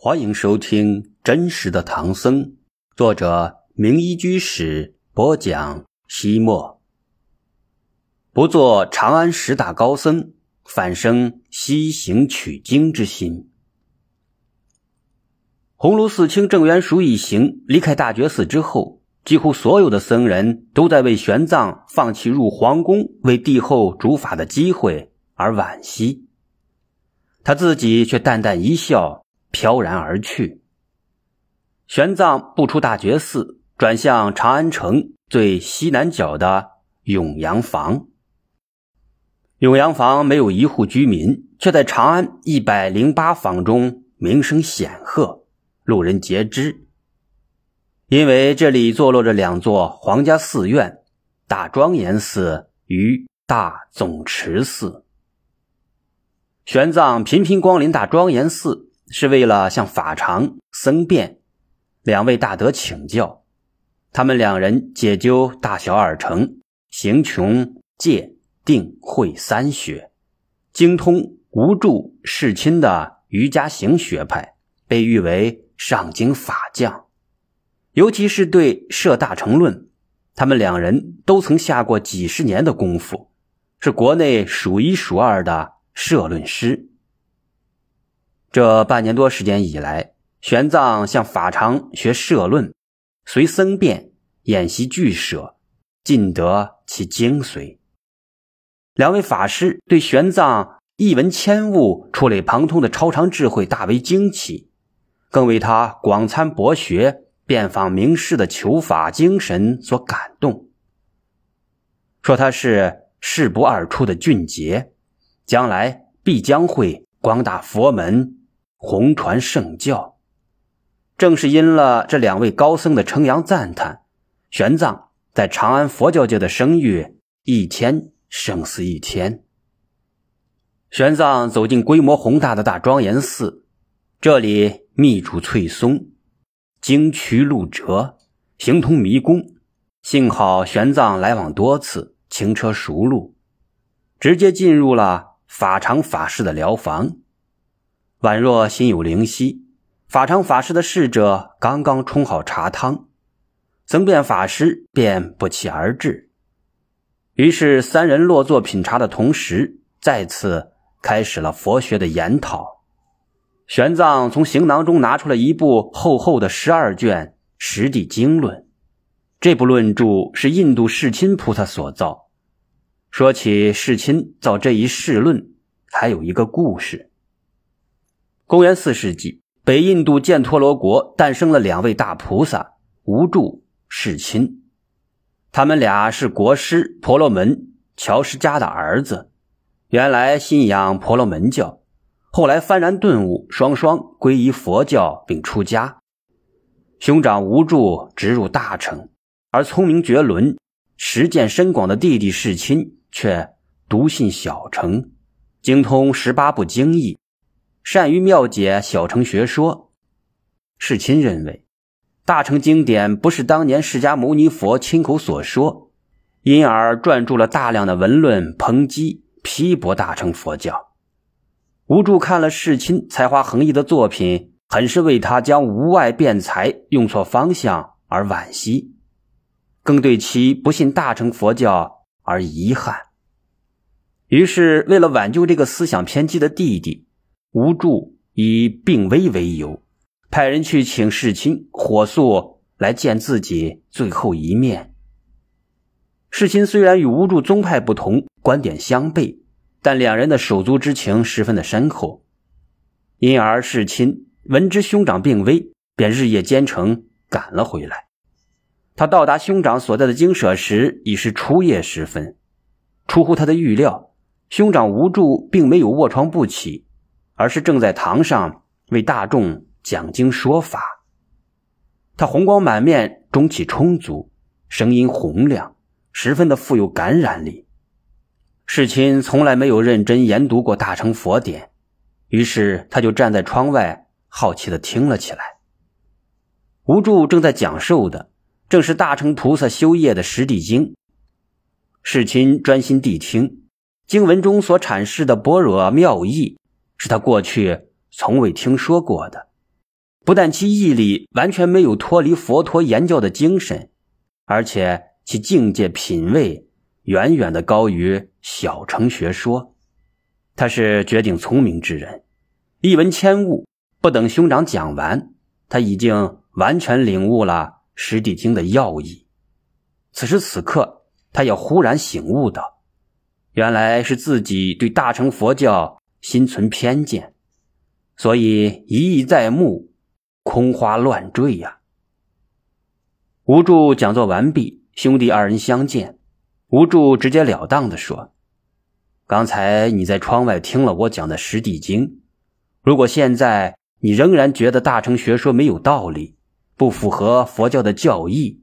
欢迎收听《真实的唐僧》，作者名医居士播讲。西莫不做长安十大高僧，反生西行取经之心。鸿胪寺清郑元赎一行离开大觉寺之后，几乎所有的僧人都在为玄奘放弃入皇宫为帝后主法的机会而惋惜，他自己却淡淡一笑。飘然而去。玄奘不出大觉寺，转向长安城最西南角的永阳坊。永阳坊没有一户居民，却在长安一百零八坊中名声显赫，路人皆知。因为这里坐落着两座皇家寺院：大庄严寺与大总持寺。玄奘频频光临大庄严寺。是为了向法常、僧辩两位大德请教，他们两人解究大小二乘、行穷戒定慧三学，精通无助世亲的瑜伽行学派，被誉为上经法将。尤其是对《摄大乘论》，他们两人都曾下过几十年的功夫，是国内数一数二的摄论师。这半年多时间以来，玄奘向法常学社论，随僧辩演习俱舍，尽得其精髓。两位法师对玄奘一文千物、触类旁通的超常智慧大为惊奇，更为他广参博学、遍访名师的求法精神所感动，说他是世不二出的俊杰，将来必将会广大佛门。红传圣教，正是因了这两位高僧的称扬赞叹，玄奘在长安佛教界的声誉一天胜似一天。玄奘走进规模宏大的大庄严寺，这里密竹翠松，经渠路折，形同迷宫。幸好玄奘来往多次，轻车熟路，直接进入了法常法师的疗房。宛若心有灵犀，法常法师的侍者刚刚冲好茶汤，僧辩法师便不期而至。于是三人落座品茶的同时，再次开始了佛学的研讨。玄奘从行囊中拿出了一部厚厚的十二卷《十地经论》，这部论著是印度世亲菩萨所造。说起世亲造这一世论，还有一个故事。公元四世纪，北印度犍陀罗国诞生了两位大菩萨无著、世亲。他们俩是国师婆罗门乔什迦的儿子，原来信仰婆罗门教，后来幡然顿悟，双双皈依佛教并出家。兄长无著直入大乘，而聪明绝伦、实践深广的弟弟世亲却独信小乘，精通十八部经义。善于妙解小乘学说，世亲认为大乘经典不是当年释迦牟尼佛亲口所说，因而撰著了大量的文论抨击批驳大乘佛教。无助看了世亲才华横溢的作品，很是为他将无外辩才用错方向而惋惜，更对其不信大乘佛教而遗憾。于是，为了挽救这个思想偏激的弟弟。无助以病危为由，派人去请世亲火速来见自己最后一面。世亲虽然与无助宗派不同，观点相悖，但两人的手足之情十分的深厚，因而世亲闻知兄长病危，便日夜兼程赶了回来。他到达兄长所在的精舍时，已是初夜时分。出乎他的预料，兄长无助并没有卧床不起。而是正在堂上为大众讲经说法，他红光满面，中气充足，声音洪亮，十分的富有感染力。世亲从来没有认真研读过大乘佛典，于是他就站在窗外，好奇的听了起来。无助正在讲授的正是大乘菩萨修业的十地经。世亲专心谛听，经文中所阐释的般若妙义。是他过去从未听说过的，不但其义理完全没有脱离佛陀言教的精神，而且其境界品位远远的高于小乘学说。他是绝顶聪明之人，一闻千悟，不等兄长讲完，他已经完全领悟了《实地经》的要义。此时此刻，他也忽然醒悟到：“原来是自己对大乘佛教心存偏见，所以一意在目，空花乱坠呀。”无助讲座完毕，兄弟二人相见，无助直截了当的说。刚才你在窗外听了我讲的《实地经》，如果现在你仍然觉得大乘学说没有道理，不符合佛教的教义，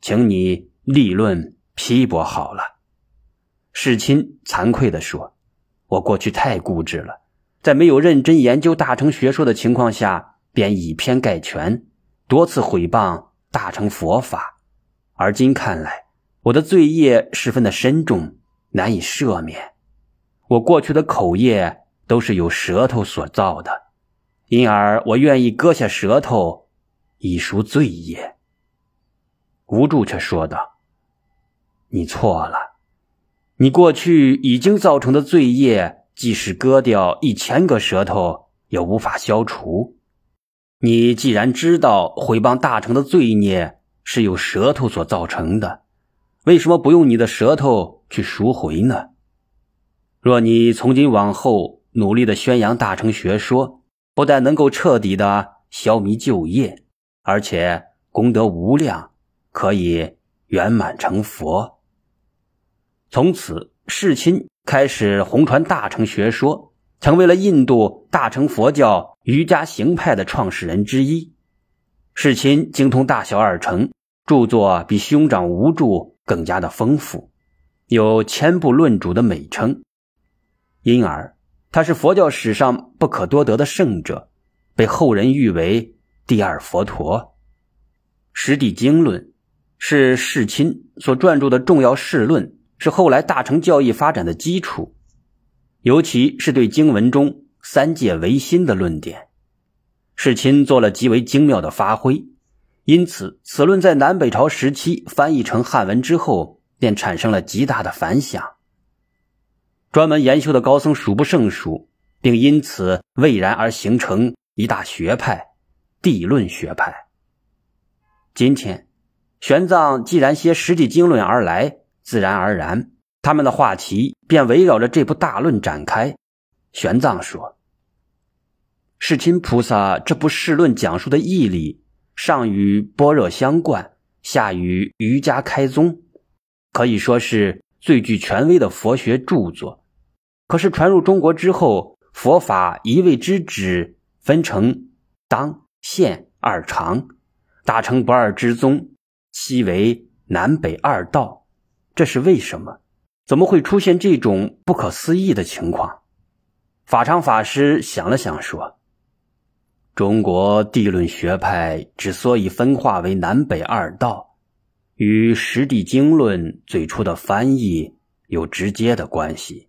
请你立论批驳好了。世亲惭愧的说：“我过去太固执了，在没有认真研究大乘学说的情况下，便以偏概全，多次毁谤大乘佛法。而今看来，我的罪业十分的深重，难以赦免。”我过去的口业都是由舌头所造的，因而我愿意割下舌头以赎罪业。无助却说道：“你错了，你过去已经造成的罪业，即使割掉一千个舌头也无法消除。你既然知道毁谤大成的罪孽是由舌头所造成的，为什么不用你的舌头去赎回呢？”若你从今往后努力的宣扬大乘学说，不但能够彻底的消弭旧业，而且功德无量，可以圆满成佛。从此，世亲开始弘传大乘学说，成为了印度大乘佛教瑜伽行派的创始人之一。世亲精通大小二乘，著作比兄长无著更加的丰富，有千部论主的美称。因而，他是佛教史上不可多得的圣者，被后人誉为第二佛陀。《实地经论》是世亲所撰著的重要世论，是后来大乘教义发展的基础，尤其是对经文中三界唯心的论点，世亲做了极为精妙的发挥。因此，此论在南北朝时期翻译成汉文之后，便产生了极大的反响。专门研修的高僧数不胜数，并因此蔚然而形成一大学派——地论学派。今天，玄奘既然携《实地经论》而来，自然而然，他们的话题便围绕着这部大论展开。玄奘说：“世亲菩萨这部世论讲述的义理，上与般若相贯，下与瑜伽开宗，可以说是最具权威的佛学著作。”可是传入中国之后，佛法一味之旨分成当、现二常，大成不二之宗，其为南北二道，这是为什么？怎么会出现这种不可思议的情况？法常法师想了想说：“中国地论学派之所以分化为南北二道，与《实地经论》最初的翻译有直接的关系。”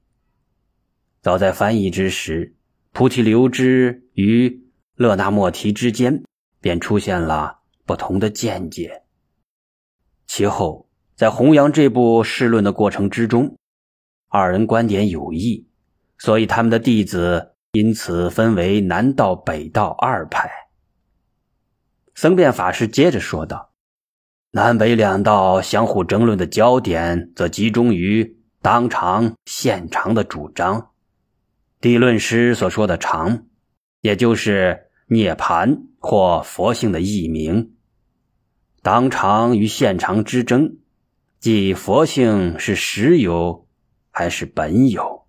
早在翻译之时，菩提流支与勒那莫提之间便出现了不同的见解。其后，在弘扬这部释论的过程之中，二人观点有异，所以他们的弟子因此分为南道、北道二派。僧辩法师接着说道：“南北两道相互争论的焦点，则集中于当场现场的主张。”地论师所说的“常”，也就是涅盘或佛性的译名。当场与现场之争，即佛性是实有还是本有？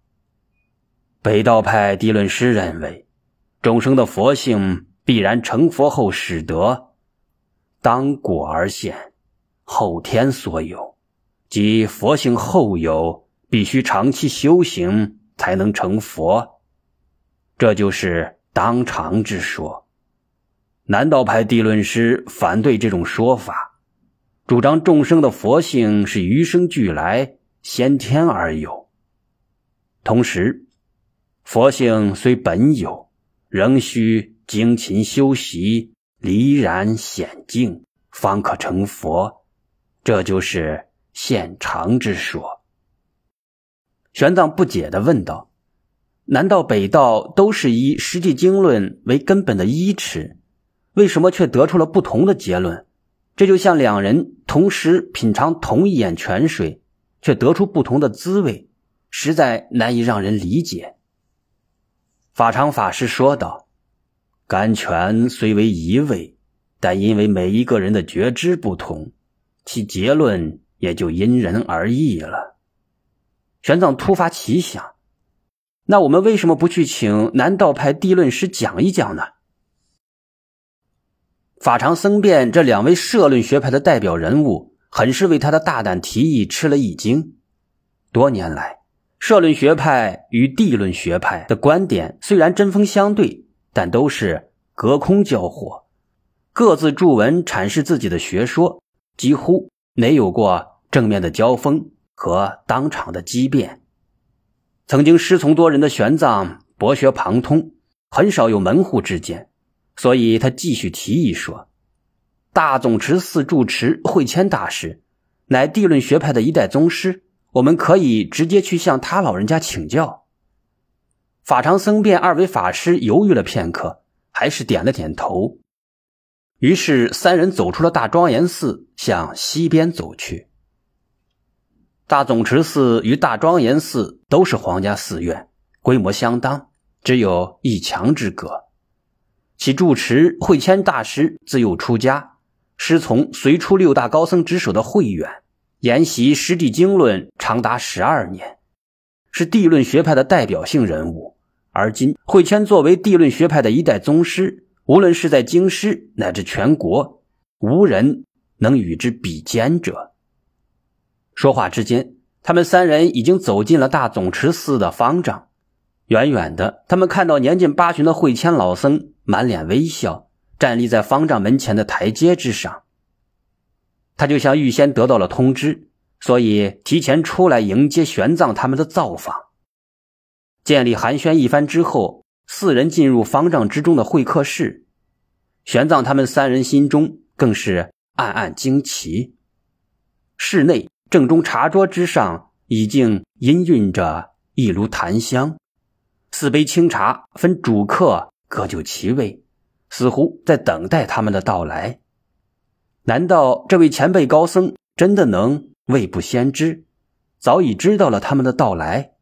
北道派地论师认为，众生的佛性必然成佛后始得，当果而现，后天所有，即佛性后有，必须长期修行。才能成佛，这就是当场之说。南道派地论师反对这种说法，主张众生的佛性是与生俱来、先天而有。同时，佛性虽本有，仍需精勤修习，离然显净，方可成佛。这就是现常之说。玄奘不解地问道：“难道北道都是以《实际经论》为根本的依持，为什么却得出了不同的结论？这就像两人同时品尝同一眼泉水，却得出不同的滋味，实在难以让人理解。”法常法师说道：“甘泉虽为一味，但因为每一个人的觉知不同，其结论也就因人而异了。”玄奘突发奇想：“那我们为什么不去请南道派地论师讲一讲呢？”法常僧辩这两位社论学派的代表人物，很是为他的大胆提议吃了一惊。多年来，社论学派与地论学派的观点虽然针锋相对，但都是隔空交火，各自著文阐释自己的学说，几乎没有过正面的交锋和当场的激辩。曾经师从多人的玄奘博学旁通，很少有门户之见，所以他继续提议说：“大总持寺住持慧谦大师，乃地论学派的一代宗师。”我们可以直接去向他老人家请教。法常僧辩二位法师犹豫了片刻，还是点了点头。于是三人走出了大庄严寺，向西边走去。大总持寺与大庄严寺都是皇家寺院，规模相当，只有一墙之隔。其住持慧谦大师自幼出家，师从隋初六大高僧之首的慧远。研习《实地经论》长达十二年，是地论学派的代表性人物。而今慧谦作为地论学派的一代宗师，无论是在京师乃至全国，无人能与之比肩者。说话之间，他们三人已经走进了大总持寺的方丈。远远的，他们看到年近八旬的慧谦老僧满脸微笑，站立在方丈门前的台阶之上。他就像预先得到了通知，所以提前出来迎接玄奘他们的造访。建立寒暄一番之后，四人进入方丈之中的会客室。玄奘他们三人心中更是暗暗惊奇。室内正中茶桌之上已经氤氲着一炉檀香，四杯清茶分主客各就其位，似乎在等待他们的到来。难道这位前辈高僧真的能未卜先知，早已知道了他们的到来？